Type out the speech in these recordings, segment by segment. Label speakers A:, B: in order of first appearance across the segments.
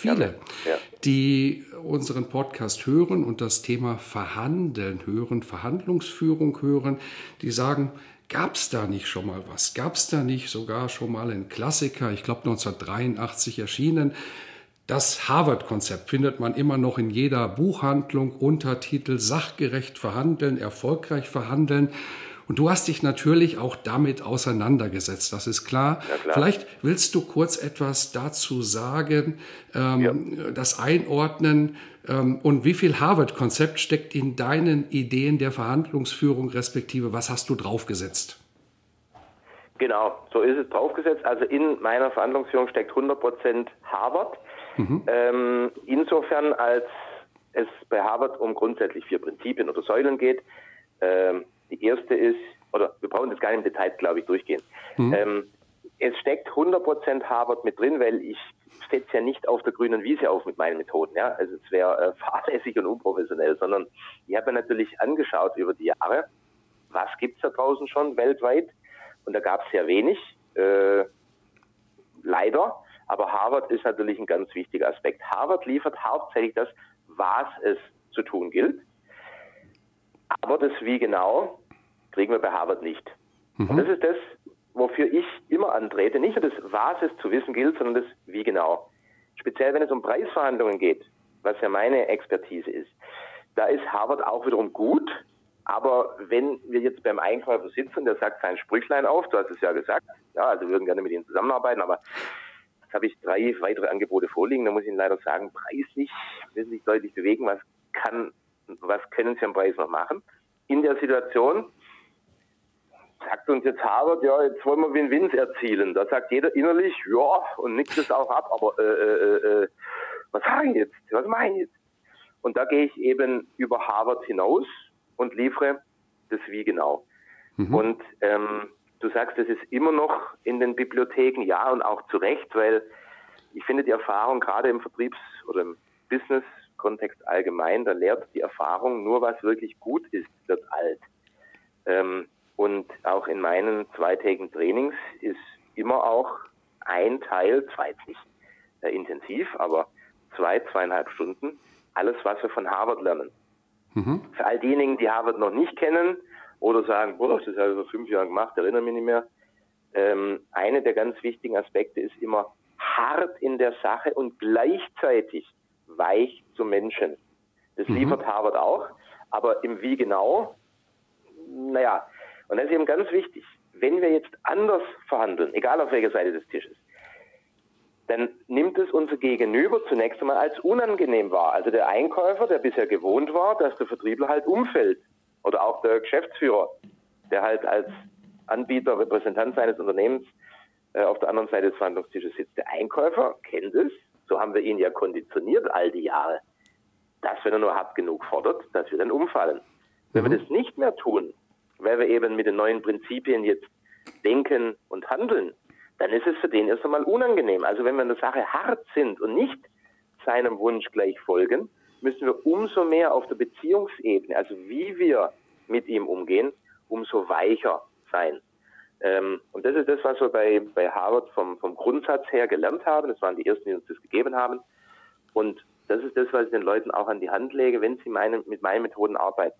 A: Viele, ja. die unseren Podcast hören und das Thema Verhandeln hören, Verhandlungsführung hören, die sagen, gab es da nicht schon mal was? Gab es da nicht sogar schon mal einen Klassiker, ich glaube 1983 erschienen? Das Harvard-Konzept findet man immer noch in jeder Buchhandlung, Untertitel sachgerecht verhandeln, erfolgreich verhandeln. Und du hast dich natürlich auch damit auseinandergesetzt, das ist klar. Ja, klar. Vielleicht willst du kurz etwas dazu sagen, ähm, ja. das einordnen ähm, und wie viel Harvard-Konzept steckt in deinen Ideen der Verhandlungsführung, respektive was hast du draufgesetzt?
B: Genau, so ist es draufgesetzt. Also in meiner Verhandlungsführung steckt 100% Harvard. Mhm. Ähm, insofern, als es bei Harvard um grundsätzlich vier Prinzipien oder Säulen geht. Ähm, die erste ist, oder wir brauchen das gar nicht im Detail, glaube ich, durchgehen. Mhm. Ähm, es steckt 100% Harvard mit drin, weil ich setze ja nicht auf der grünen Wiese auf mit meinen Methoden. Ja? Also es wäre äh, fahrlässig und unprofessionell, sondern ich habe mir natürlich angeschaut über die Jahre, was gibt es da draußen schon weltweit und da gab es sehr wenig, äh, leider. Aber Harvard ist natürlich ein ganz wichtiger Aspekt. Harvard liefert hauptsächlich das, was es zu tun gilt. Aber das Wie genau kriegen wir bei Harvard nicht. Mhm. Und das ist das, wofür ich immer antrete. Nicht nur das, was es zu wissen gilt, sondern das Wie genau. Speziell, wenn es um Preisverhandlungen geht, was ja meine Expertise ist, da ist Harvard auch wiederum gut. Aber wenn wir jetzt beim Einkäufer sitzen, der sagt sein Sprüchlein auf, du hast es ja gesagt, ja, also wir würden gerne mit Ihnen zusammenarbeiten, aber jetzt habe ich drei weitere Angebote vorliegen, da muss ich Ihnen leider sagen, preislich müssen sich deutlich bewegen, was kann, was können Sie am Preis noch machen? In der Situation, sagt uns jetzt Harvard, ja, jetzt wollen wir Win-Wins erzielen. Da sagt jeder innerlich, ja, und nickt es auch ab, aber äh, äh, äh, was sage ich jetzt? Was mache ich jetzt? Und da gehe ich eben über Harvard hinaus und liefere das Wie genau. Mhm. Und ähm, du sagst, es ist immer noch in den Bibliotheken, ja, und auch zu Recht, weil ich finde die Erfahrung gerade im Vertriebs- oder im Business-Kontext allgemein, da lehrt die Erfahrung nur, was wirklich gut ist, wird alt. Ähm, und auch in meinen zweitägigen Trainings ist immer auch ein Teil, zwar jetzt nicht äh, intensiv, aber zwei, zweieinhalb Stunden, alles, was wir von Harvard lernen. Mhm. Für all diejenigen, die Harvard noch nicht kennen oder sagen, boah, das habe ich vor fünf Jahren gemacht, erinnere mich nicht mehr. Ähm, eine der ganz wichtigen Aspekte ist immer hart in der Sache und gleichzeitig weich zum Menschen. Das mhm. liefert Harvard auch, aber im Wie genau, naja, und das ist eben ganz wichtig. Wenn wir jetzt anders verhandeln, egal auf welcher Seite des Tisches, dann nimmt es unser Gegenüber zunächst einmal als unangenehm wahr. Also der Einkäufer, der bisher gewohnt war, dass der Vertriebler halt umfällt. Oder auch der Geschäftsführer, der halt als Anbieter, Repräsentant seines Unternehmens äh, auf der anderen Seite des Verhandlungstisches sitzt. Der Einkäufer kennt es, so haben wir ihn ja konditioniert all die Jahre, dass wenn er nur hart genug fordert, dass wir dann umfallen. Wenn mhm. wir das nicht mehr tun, weil wir eben mit den neuen Prinzipien jetzt denken und handeln, dann ist es für den erst einmal unangenehm. Also wenn wir in der Sache hart sind und nicht seinem Wunsch gleich folgen, müssen wir umso mehr auf der Beziehungsebene, also wie wir mit ihm umgehen, umso weicher sein. Ähm, und das ist das, was wir bei, bei Harvard vom, vom Grundsatz her gelernt haben. Das waren die ersten, die uns das gegeben haben. Und das ist das, was ich den Leuten auch an die Hand lege, wenn sie meine, mit meinen Methoden arbeiten.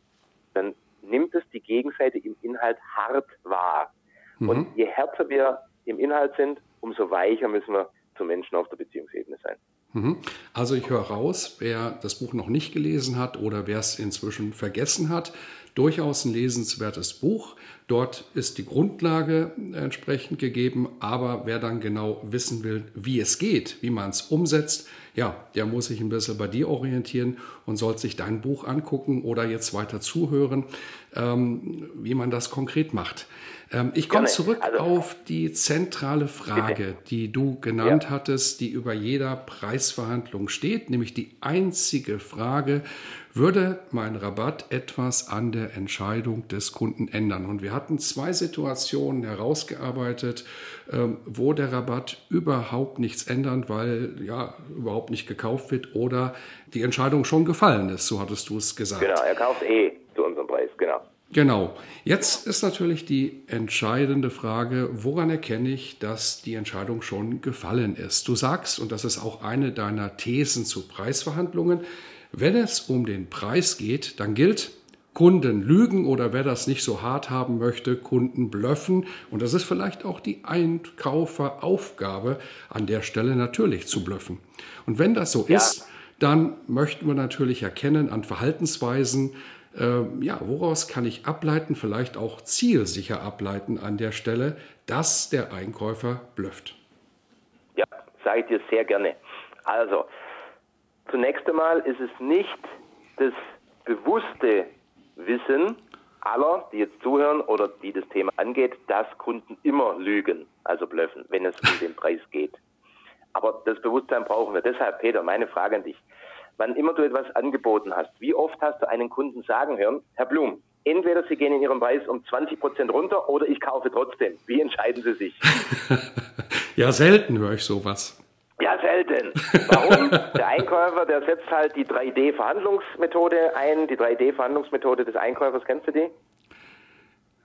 B: Dann nimmt es die Gegenseite im Inhalt hart wahr. Mhm. Und je härter wir im Inhalt sind, umso weicher müssen wir zum Menschen auf der Beziehungsebene sein.
A: Mhm. Also ich höre raus, wer das Buch noch nicht gelesen hat oder wer es inzwischen vergessen hat, Durchaus ein lesenswertes Buch. Dort ist die Grundlage entsprechend gegeben, aber wer dann genau wissen will, wie es geht, wie man es umsetzt, ja, der muss sich ein bisschen bei dir orientieren und soll sich dein Buch angucken oder jetzt weiter zuhören, ähm, wie man das konkret macht. Ähm, ich komme zurück also, auf die zentrale Frage, die du genannt ja. hattest, die über jeder Preisverhandlung steht, nämlich die einzige Frage, würde mein Rabatt etwas an der Entscheidung des Kunden ändern? Und wir hatten zwei Situationen herausgearbeitet, ähm, wo der Rabatt überhaupt nichts ändert, weil ja überhaupt nicht gekauft wird oder die Entscheidung schon gefallen ist, so hattest du es gesagt.
B: Genau, er kauft eh zu unserem Preis, genau.
A: Genau. Jetzt ist natürlich die entscheidende Frage, woran erkenne ich, dass die Entscheidung schon gefallen ist? Du sagst, und das ist auch eine deiner Thesen zu Preisverhandlungen, wenn es um den Preis geht, dann gilt, Kunden lügen oder wer das nicht so hart haben möchte, Kunden blöffen. Und das ist vielleicht auch die Einkauferaufgabe, an der Stelle natürlich zu blöffen. Und wenn das so ja. ist, dann möchten wir natürlich erkennen an Verhaltensweisen, äh, ja, woraus kann ich ableiten, vielleicht auch zielsicher ableiten an der Stelle, dass der Einkäufer blufft?
B: Ja, sage ich dir sehr gerne. Also, zunächst einmal ist es nicht das bewusste Wissen aller, die jetzt zuhören oder die das Thema angeht, dass Kunden immer lügen, also blöffen, wenn es um den Preis geht. Aber das Bewusstsein brauchen wir. Deshalb, Peter, meine Frage an dich wann immer du etwas angeboten hast, wie oft hast du einen Kunden sagen hören, Herr Blum, entweder Sie gehen in Ihrem Preis um 20 Prozent runter oder ich kaufe trotzdem. Wie entscheiden Sie sich?
A: ja, selten höre ich sowas.
B: Warum? Der Einkäufer, der setzt halt die 3D-Verhandlungsmethode ein. Die 3D-Verhandlungsmethode des Einkäufers, kennst du die?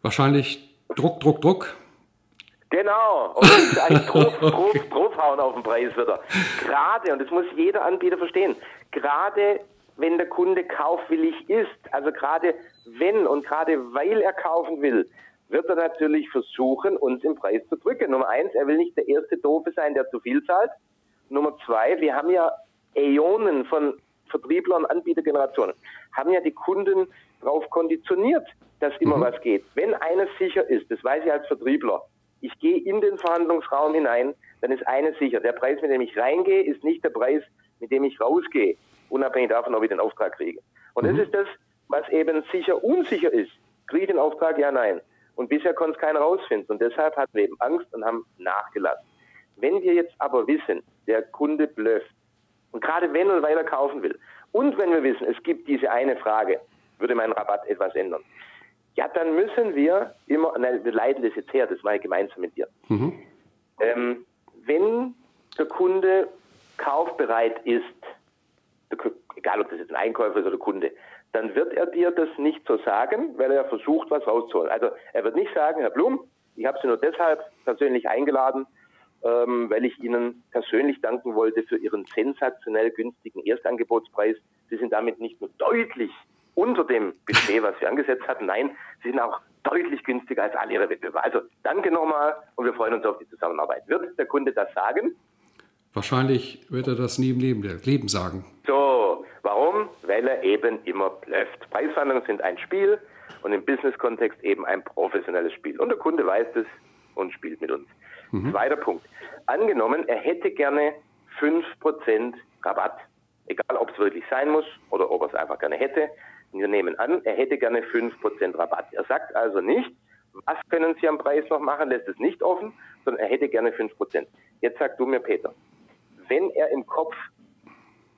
A: Wahrscheinlich Druck, Druck, Druck.
B: Genau. Und eigentlich drauf, drauf, draufhauen auf den Preis wieder. Gerade, und das muss jeder Anbieter verstehen, gerade wenn der Kunde kaufwillig ist, also gerade wenn und gerade weil er kaufen will, wird er natürlich versuchen, uns im Preis zu drücken. Nummer eins, er will nicht der erste Doofe sein, der zu viel zahlt. Nummer zwei, wir haben ja Äonen von Vertrieblern, Anbietergenerationen, haben ja die Kunden darauf konditioniert, dass immer mhm. was geht. Wenn eines sicher ist, das weiß ich als Vertriebler, ich gehe in den Verhandlungsraum hinein, dann ist eines sicher, der Preis, mit dem ich reingehe, ist nicht der Preis, mit dem ich rausgehe, unabhängig davon, ob ich den Auftrag kriege. Und mhm. das ist das, was eben sicher unsicher ist. Kriege ich den Auftrag? Ja, nein. Und bisher konnte es keiner rausfinden. Und deshalb hatten wir eben Angst und haben nachgelassen. Wenn wir jetzt aber wissen, der Kunde blöfft, und gerade wenn er kaufen will, und wenn wir wissen, es gibt diese eine Frage, würde mein Rabatt etwas ändern, ja, dann müssen wir immer, nein, wir leiten das jetzt her, das mache ich gemeinsam mit dir. Mhm. Ähm, wenn der Kunde kaufbereit ist, egal ob das jetzt ein Einkäufer ist oder Kunde, dann wird er dir das nicht so sagen, weil er versucht, was rauszuholen. Also er wird nicht sagen, Herr Blum, ich habe Sie nur deshalb persönlich eingeladen, ähm, weil ich Ihnen persönlich danken wollte für Ihren sensationell günstigen Erstangebotspreis. Sie sind damit nicht nur deutlich unter dem Budget, was wir angesetzt hatten. Nein, sie sind auch deutlich günstiger als alle ihre Wettbewerber. Also danke nochmal und wir freuen uns auf die Zusammenarbeit. Wird der Kunde das sagen?
A: Wahrscheinlich wird er das nie im Leben, Leben sagen.
B: So, warum? Weil er eben immer blufft. Preisverhandlungen sind ein Spiel und im Business-Kontext eben ein professionelles Spiel. Und der Kunde weiß das und spielt mit uns. Mhm. Zweiter Punkt. Angenommen, er hätte gerne 5% Rabatt. Egal, ob es wirklich sein muss oder ob er es einfach gerne hätte. Wir nehmen an, er hätte gerne 5% Rabatt. Er sagt also nicht, was können Sie am Preis noch machen, lässt es nicht offen, sondern er hätte gerne 5%. Jetzt sag du mir, Peter, wenn er im Kopf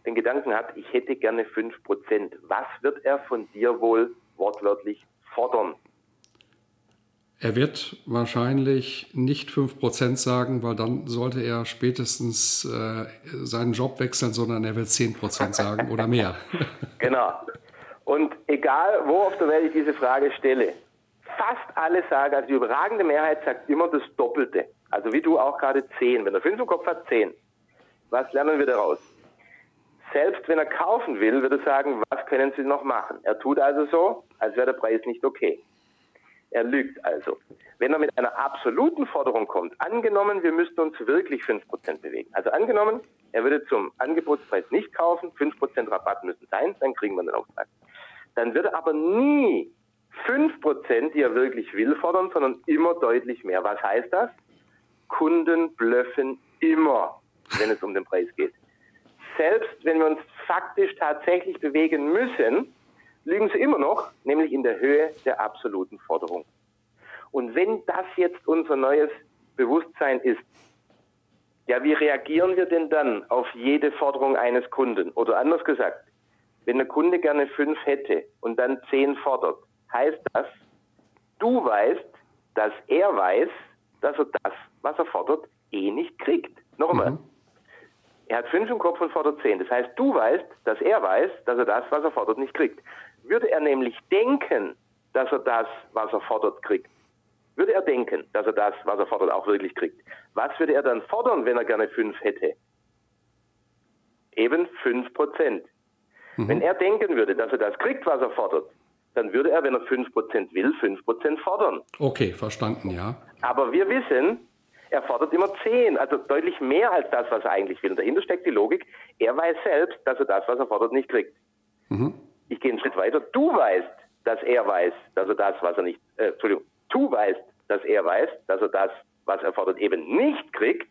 B: den Gedanken hat, ich hätte gerne 5%, was wird er von dir wohl wortwörtlich fordern?
A: Er wird wahrscheinlich nicht 5% sagen, weil dann sollte er spätestens äh, seinen Job wechseln, sondern er wird 10% sagen oder mehr.
B: genau. Und egal, wo auf der Welt ich diese Frage stelle, fast alle sagen, also die überragende Mehrheit sagt immer das Doppelte. Also wie du auch gerade 10. Wenn er 5 im Kopf hat, 10. Was lernen wir daraus? Selbst wenn er kaufen will, würde er sagen, was können Sie noch machen? Er tut also so, als wäre der Preis nicht okay. Er lügt also. Wenn er mit einer absoluten Forderung kommt, angenommen, wir müssten uns wirklich 5% bewegen. Also angenommen, er würde zum Angebotspreis nicht kaufen, 5% Rabatt müssen sein, dann kriegen wir den Auftrag dann wird er aber nie 5%, die er wirklich will, fordern, sondern immer deutlich mehr. Was heißt das? Kunden blöffen immer, wenn es um den Preis geht. Selbst wenn wir uns faktisch tatsächlich bewegen müssen, liegen sie immer noch, nämlich in der Höhe der absoluten Forderung. Und wenn das jetzt unser neues Bewusstsein ist, ja, wie reagieren wir denn dann auf jede Forderung eines Kunden? Oder anders gesagt, wenn der Kunde gerne fünf hätte und dann zehn fordert, heißt das, du weißt, dass er weiß, dass er das, was er fordert, eh nicht kriegt. Nochmal. Mhm. Er hat fünf im Kopf und fordert zehn. Das heißt, du weißt, dass er weiß, dass er das, was er fordert, nicht kriegt. Würde er nämlich denken, dass er das, was er fordert, kriegt, würde er denken, dass er das, was er fordert, auch wirklich kriegt. Was würde er dann fordern, wenn er gerne fünf hätte? Eben fünf Prozent. Mhm. Wenn er denken würde, dass er das kriegt, was er fordert, dann würde er, wenn er fünf Prozent will, fünf Prozent fordern.
A: Okay, verstanden, ja.
B: Aber wir wissen, er fordert immer zehn, also deutlich mehr als das, was er eigentlich will. Und dahinter steckt die Logik, er weiß selbst, dass er das, was er fordert, nicht kriegt. Mhm. Ich gehe einen Schritt weiter. Du weißt, dass er weiß, dass er das, was er nicht, äh, Entschuldigung, du weißt, dass er weiß, dass er das, was er fordert, eben nicht kriegt.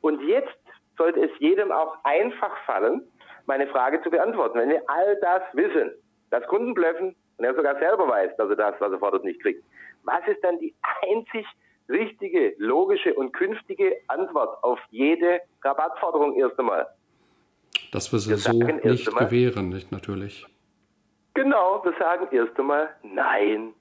B: Und jetzt sollte es jedem auch einfach fallen, meine Frage zu beantworten. Wenn wir all das wissen, dass Kunden blöffen und er sogar selber weiß, dass er das, was er fordert, nicht kriegt, was ist dann die einzig richtige, logische und künftige Antwort auf jede Rabattforderung erst einmal?
A: Dass wir sie wir so nicht gewähren, nicht natürlich.
B: Genau, wir sagen erst einmal nein.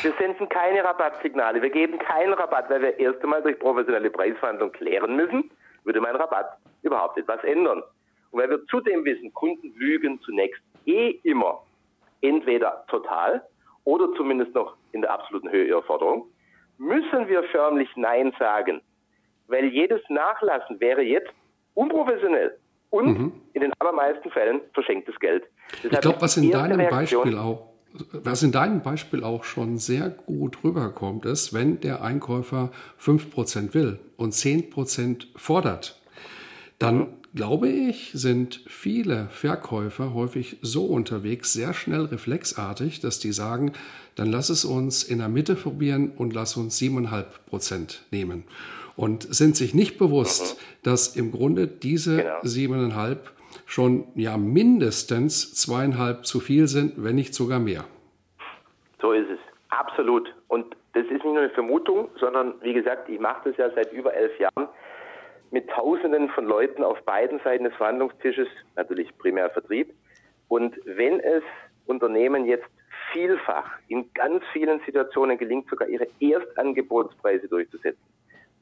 B: Wir senden keine Rabattsignale. Wir geben keinen Rabatt, weil wir erst einmal durch professionelle Preisverhandlungen klären müssen, würde mein Rabatt überhaupt etwas ändern. Und weil wir zudem wissen, Kunden lügen zunächst eh immer entweder total oder zumindest noch in der absoluten Höhe ihrer Forderung, müssen wir förmlich Nein sagen, weil jedes Nachlassen wäre jetzt unprofessionell und mhm. in den allermeisten Fällen verschenktes Geld.
A: Deshalb ich glaube, was in deinem Reaktion, Beispiel auch was in deinem Beispiel auch schon sehr gut rüberkommt, ist, wenn der Einkäufer 5% will und 10% fordert, dann glaube ich, sind viele Verkäufer häufig so unterwegs, sehr schnell reflexartig, dass die sagen, dann lass es uns in der Mitte probieren und lass uns 7,5% nehmen. Und sind sich nicht bewusst, mhm. dass im Grunde diese genau. 7,5 schon ja mindestens zweieinhalb zu viel sind, wenn nicht sogar mehr.
B: So ist es. Absolut. Und das ist nicht nur eine Vermutung, sondern wie gesagt, ich mache das ja seit über elf Jahren mit Tausenden von Leuten auf beiden Seiten des Verhandlungstisches, natürlich primär Vertrieb. Und wenn es Unternehmen jetzt vielfach in ganz vielen Situationen gelingt, sogar ihre Erstangebotspreise durchzusetzen,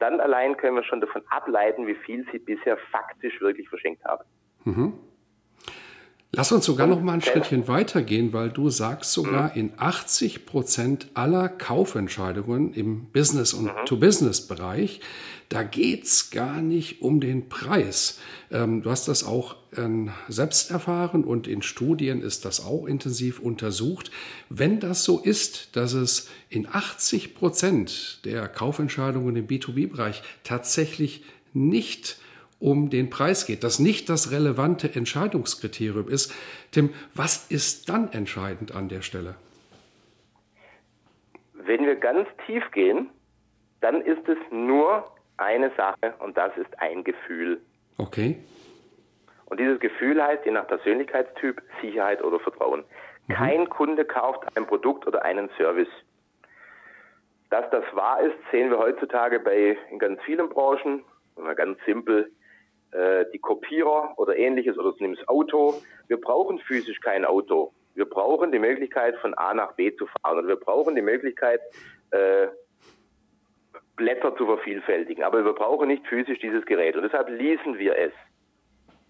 B: dann allein können wir schon davon ableiten, wie viel sie bisher faktisch wirklich verschenkt haben. Mhm.
A: Lass uns sogar noch mal ein Schrittchen weitergehen, weil du sagst sogar in 80 Prozent aller Kaufentscheidungen im Business- und mhm. To-Business-Bereich, da geht's gar nicht um den Preis. Ähm, du hast das auch ähm, selbst erfahren und in Studien ist das auch intensiv untersucht. Wenn das so ist, dass es in 80 Prozent der Kaufentscheidungen im B2B-Bereich tatsächlich nicht um den Preis geht, das nicht das relevante Entscheidungskriterium ist. Tim, was ist dann entscheidend an der Stelle?
B: Wenn wir ganz tief gehen, dann ist es nur eine Sache und das ist ein Gefühl.
A: Okay.
B: Und dieses Gefühl heißt je nach Persönlichkeitstyp Sicherheit oder Vertrauen. Mhm. Kein Kunde kauft ein Produkt oder einen Service. Dass das wahr ist, sehen wir heutzutage bei in ganz vielen Branchen. Mal ganz simpel, äh, die Kopierer oder ähnliches oder nimm das Auto. Wir brauchen physisch kein Auto. Wir brauchen die Möglichkeit, von A nach B zu fahren. Und wir brauchen die Möglichkeit, äh, Blätter zu vervielfältigen. Aber wir brauchen nicht physisch dieses Gerät. Und deshalb leasen wir es.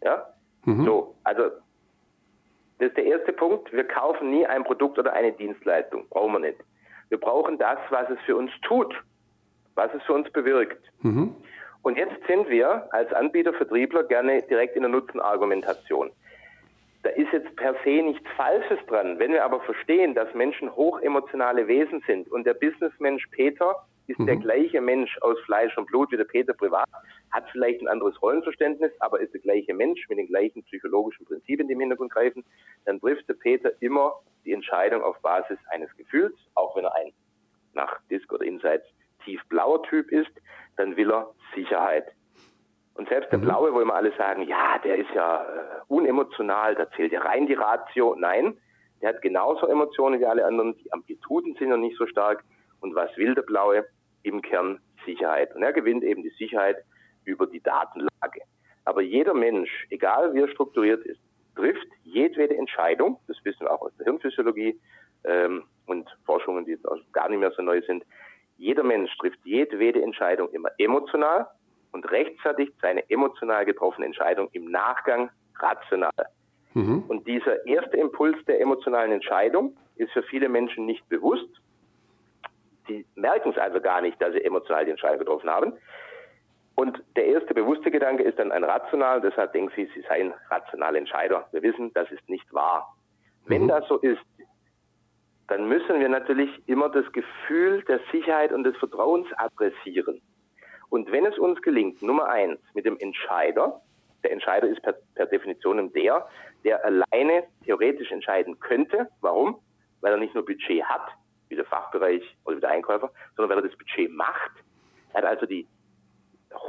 B: Ja? Mhm. So, also das ist der erste Punkt. Wir kaufen nie ein Produkt oder eine Dienstleistung. Brauchen wir nicht. Wir brauchen das, was es für uns tut, was es für uns bewirkt. Mhm. Und jetzt sind wir als Anbieter, Vertriebler gerne direkt in der Nutzenargumentation. Da ist jetzt per se nichts Falsches dran. Wenn wir aber verstehen, dass Menschen hochemotionale Wesen sind und der Businessmensch Peter ist mhm. der gleiche Mensch aus Fleisch und Blut wie der Peter privat, hat vielleicht ein anderes Rollenverständnis, aber ist der gleiche Mensch mit den gleichen psychologischen Prinzipien, die im Hintergrund greifen, dann trifft der Peter immer die Entscheidung auf Basis eines Gefühls, auch wenn er ein nach Disc oder Insights tiefblauer Typ ist, dann will er Sicherheit. Und selbst der mhm. Blaue, wo immer alle sagen, ja, der ist ja äh, unemotional, da zählt ja rein die Ratio. Nein, der hat genauso Emotionen wie alle anderen. Die Amplituden sind noch nicht so stark. Und was will der Blaue? Im Kern Sicherheit. Und er gewinnt eben die Sicherheit über die Datenlage. Aber jeder Mensch, egal wie er strukturiert ist, trifft jedwede Entscheidung, das wissen wir auch aus der Hirnphysiologie ähm, und Forschungen, die jetzt auch gar nicht mehr so neu sind, jeder Mensch trifft jedwede Entscheidung immer emotional und rechtfertigt seine emotional getroffene Entscheidung im Nachgang rational. Mhm. Und dieser erste Impuls der emotionalen Entscheidung ist für viele Menschen nicht bewusst. Sie merken es also gar nicht, dass sie emotional die Entscheidung getroffen haben. Und der erste bewusste Gedanke ist dann ein rational, deshalb denken sie, sie seien rationale Entscheider. Wir wissen, das ist nicht wahr. Mhm. Wenn das so ist, dann müssen wir natürlich immer das Gefühl der Sicherheit und des Vertrauens adressieren. Und wenn es uns gelingt, Nummer eins, mit dem Entscheider, der Entscheider ist per, per Definition der, der alleine theoretisch entscheiden könnte. Warum? Weil er nicht nur Budget hat, wie der Fachbereich oder wie der Einkäufer, sondern weil er das Budget macht. Er hat also die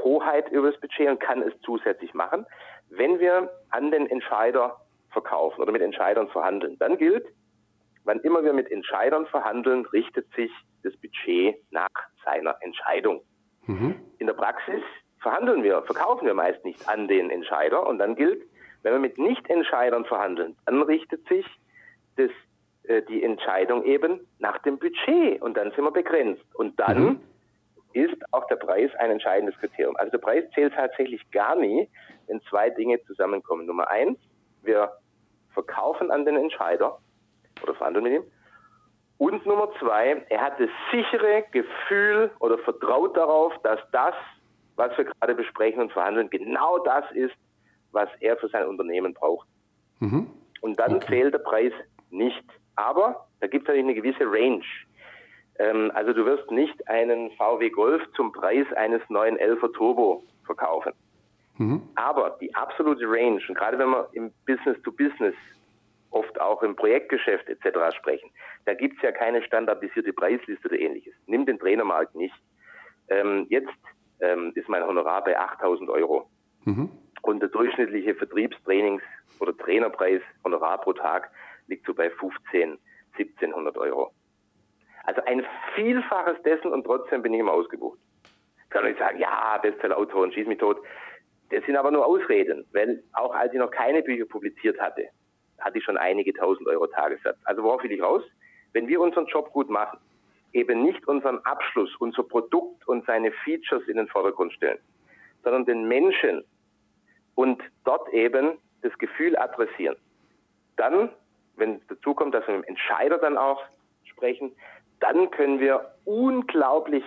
B: Hoheit über das Budget und kann es zusätzlich machen. Wenn wir an den Entscheider verkaufen oder mit Entscheidern verhandeln, dann gilt, wann immer wir mit Entscheidern verhandeln, richtet sich das Budget nach seiner Entscheidung. Mhm. In der Praxis verhandeln wir, verkaufen wir meist nicht an den Entscheider und dann gilt, wenn wir mit Nicht-Entscheidern verhandeln, dann richtet sich das, äh, die Entscheidung eben nach dem Budget und dann sind wir begrenzt. Und dann mhm. ist auch der Preis ein entscheidendes Kriterium. Also der Preis zählt tatsächlich gar nie, wenn zwei Dinge zusammenkommen. Nummer eins, wir verkaufen an den Entscheider oder verhandeln mit ihm. Und Nummer zwei, er hat das sichere Gefühl oder vertraut darauf, dass das, was wir gerade besprechen und verhandeln, genau das ist, was er für sein Unternehmen braucht. Mhm. Und dann okay. zählt der Preis nicht. Aber da gibt es natürlich eine gewisse Range. Ähm, also du wirst nicht einen VW Golf zum Preis eines neuen 11er Turbo verkaufen. Mhm. Aber die absolute Range, und gerade wenn wir im Business to Business, oft auch im Projektgeschäft etc. sprechen, da gibt es ja keine standardisierte Preisliste oder ähnliches. Nimm den Trainermarkt nicht. Ähm, jetzt ähm, ist mein Honorar bei 8000 Euro. Mhm. Und der durchschnittliche Vertriebstrainings- oder Trainerpreis, Honorar pro Tag, liegt so bei 15, 1700 Euro. Also ein Vielfaches dessen und trotzdem bin ich immer ausgebucht. Kann ich sagen, ja, Bestsellerautor und schieß mich tot. Das sind aber nur Ausreden, weil auch als ich noch keine Bücher publiziert hatte, hatte ich schon einige tausend Euro Tagessatz. Also worauf will ich raus? Wenn wir unseren Job gut machen, eben nicht unseren Abschluss, unser Produkt und seine Features in den Vordergrund stellen, sondern den Menschen und dort eben das Gefühl adressieren. Dann, wenn dazu kommt, dass wir mit dem Entscheider dann auch sprechen, dann können wir unglaublich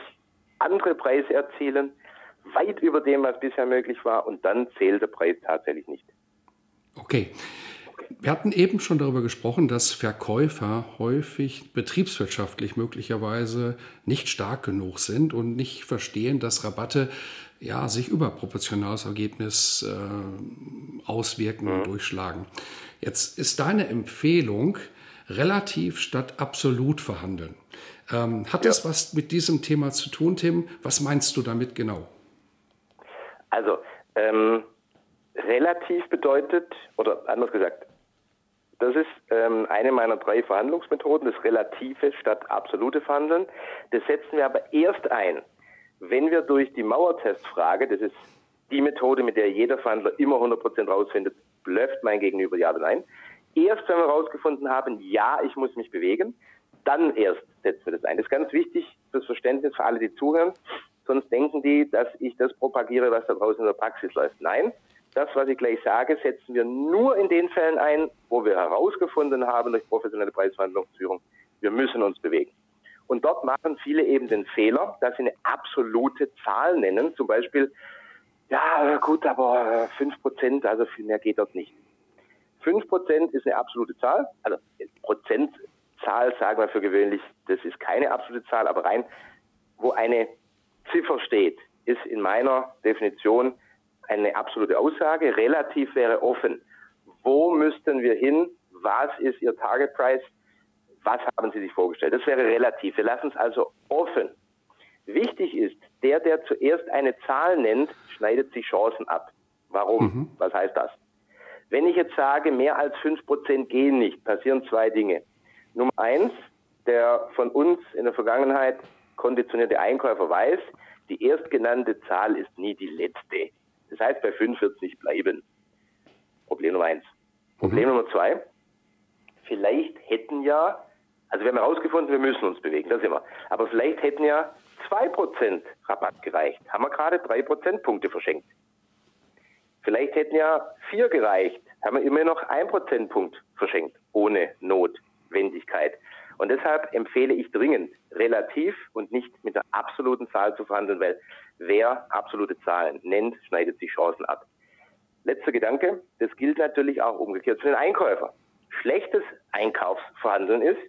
B: andere Preise erzielen, weit über dem, was bisher möglich war, und dann zählt der Preis tatsächlich nicht.
A: Okay. Wir hatten eben schon darüber gesprochen, dass Verkäufer häufig betriebswirtschaftlich möglicherweise nicht stark genug sind und nicht verstehen, dass Rabatte ja, sich überproportional das Ergebnis äh, auswirken und durchschlagen. Jetzt ist deine Empfehlung relativ statt absolut verhandeln. Ähm, hat ja. das was mit diesem Thema zu tun, Tim? Was meinst du damit genau?
B: Also, ähm, relativ bedeutet, oder anders gesagt, das ist ähm, eine meiner drei Verhandlungsmethoden, das relative statt absolute Verhandeln. Das setzen wir aber erst ein, wenn wir durch die Mauertestfrage, das ist die Methode, mit der jeder Verhandler immer 100% rausfindet, blöfft mein Gegenüber ja oder nein. Erst wenn wir herausgefunden haben, ja, ich muss mich bewegen, dann erst setzen wir das ein. Das ist ganz wichtig fürs Verständnis für alle, die zuhören. Sonst denken die, dass ich das propagiere, was da draußen in der Praxis läuft. Nein, das, was ich gleich sage, setzen wir nur in den Fällen ein, wo wir herausgefunden haben durch professionelle Preisverhandlungsführung, wir müssen uns bewegen. Und dort machen viele eben den Fehler, dass sie eine absolute Zahl nennen. Zum Beispiel, ja gut, aber 5 Prozent, also viel mehr geht dort nicht. 5 Prozent ist eine absolute Zahl. Also Prozentzahl sagen wir für gewöhnlich, das ist keine absolute Zahl, aber rein wo eine Ziffer steht, ist in meiner Definition eine absolute Aussage. Relativ wäre offen. Wo müssten wir hin? Was ist Ihr Target Price? Was haben Sie sich vorgestellt? Das wäre relativ. Wir lassen es also offen. Wichtig ist, der, der zuerst eine Zahl nennt, schneidet sich Chancen ab. Warum? Mhm. Was heißt das? Wenn ich jetzt sage, mehr als 5% gehen nicht, passieren zwei Dinge. Nummer eins, der von uns in der Vergangenheit konditionierte Einkäufer weiß, die erstgenannte Zahl ist nie die letzte. Das heißt, bei 5 wird es nicht bleiben. Problem Nummer eins. Problem mhm. Nummer zwei, vielleicht hätten ja, also wir haben herausgefunden, wir müssen uns bewegen, das immer. Aber vielleicht hätten ja 2% Rabatt gereicht. Haben wir gerade 3 Prozentpunkte verschenkt. Vielleicht hätten ja 4 gereicht. Haben wir immer noch 1 Prozentpunkt verschenkt. Ohne Notwendigkeit. Und deshalb empfehle ich dringend, relativ und nicht mit der absoluten Zahl zu verhandeln, weil wer absolute Zahlen nennt, schneidet sich Chancen ab. Letzter Gedanke, das gilt natürlich auch umgekehrt für den Einkäufer. Schlechtes Einkaufsverhandeln ist,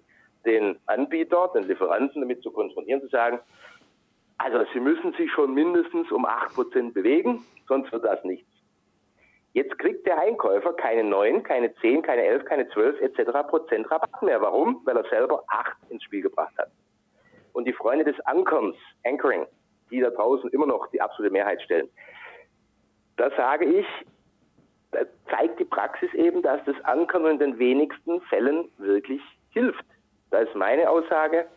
B: den Anbieter, den Lieferanten damit zu konfrontieren, zu sagen, also Sie müssen sich schon mindestens um 8% bewegen, sonst wird das nichts. Jetzt kriegt der Einkäufer keine 9, keine 10, keine 11, keine 12 etc. Prozent Rabatt mehr. Warum? Weil er selber 8 ins Spiel gebracht hat. Und die Freunde des Ankerns, Anchoring, die da draußen immer noch die absolute Mehrheit stellen, da sage ich, da zeigt die Praxis eben, dass das Ankern in den wenigsten Fällen wirklich hilft. Da ist meine Aussage,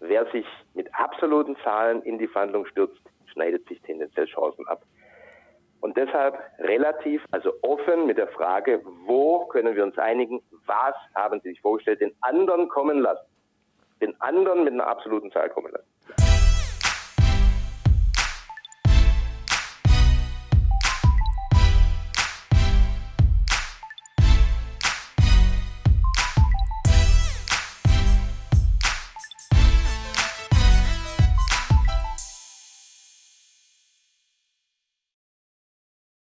B: wer sich mit absoluten Zahlen in die Verhandlung stürzt, schneidet sich tendenziell Chancen ab. Und deshalb relativ, also offen mit der Frage, wo können wir uns einigen, was haben Sie sich vorgestellt, den anderen kommen lassen. Den anderen mit einer absoluten Zahl kommen lassen.